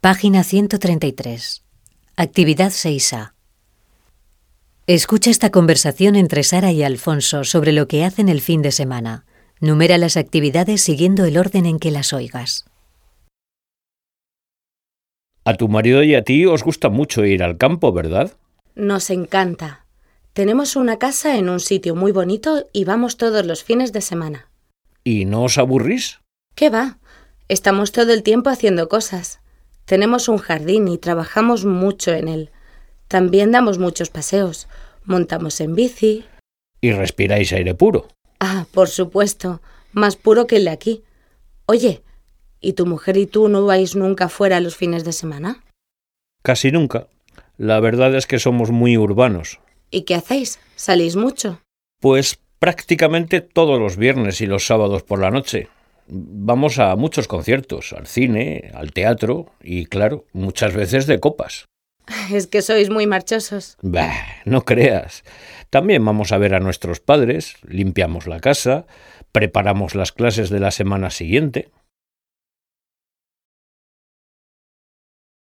Página 133. Actividad 6A. Escucha esta conversación entre Sara y Alfonso sobre lo que hacen el fin de semana. Numera las actividades siguiendo el orden en que las oigas. A tu marido y a ti os gusta mucho ir al campo, ¿verdad? Nos encanta. Tenemos una casa en un sitio muy bonito y vamos todos los fines de semana. ¿Y no os aburrís? ¿Qué va? Estamos todo el tiempo haciendo cosas. Tenemos un jardín y trabajamos mucho en él. También damos muchos paseos. Montamos en bici. ¿Y respiráis aire puro? Ah, por supuesto. Más puro que el de aquí. Oye, ¿y tu mujer y tú no vais nunca fuera los fines de semana? Casi nunca. La verdad es que somos muy urbanos. ¿Y qué hacéis? ¿Salís mucho? Pues prácticamente todos los viernes y los sábados por la noche. Vamos a muchos conciertos, al cine, al teatro y, claro, muchas veces de copas. Es que sois muy marchosos. Bah, no creas. También vamos a ver a nuestros padres, limpiamos la casa, preparamos las clases de la semana siguiente.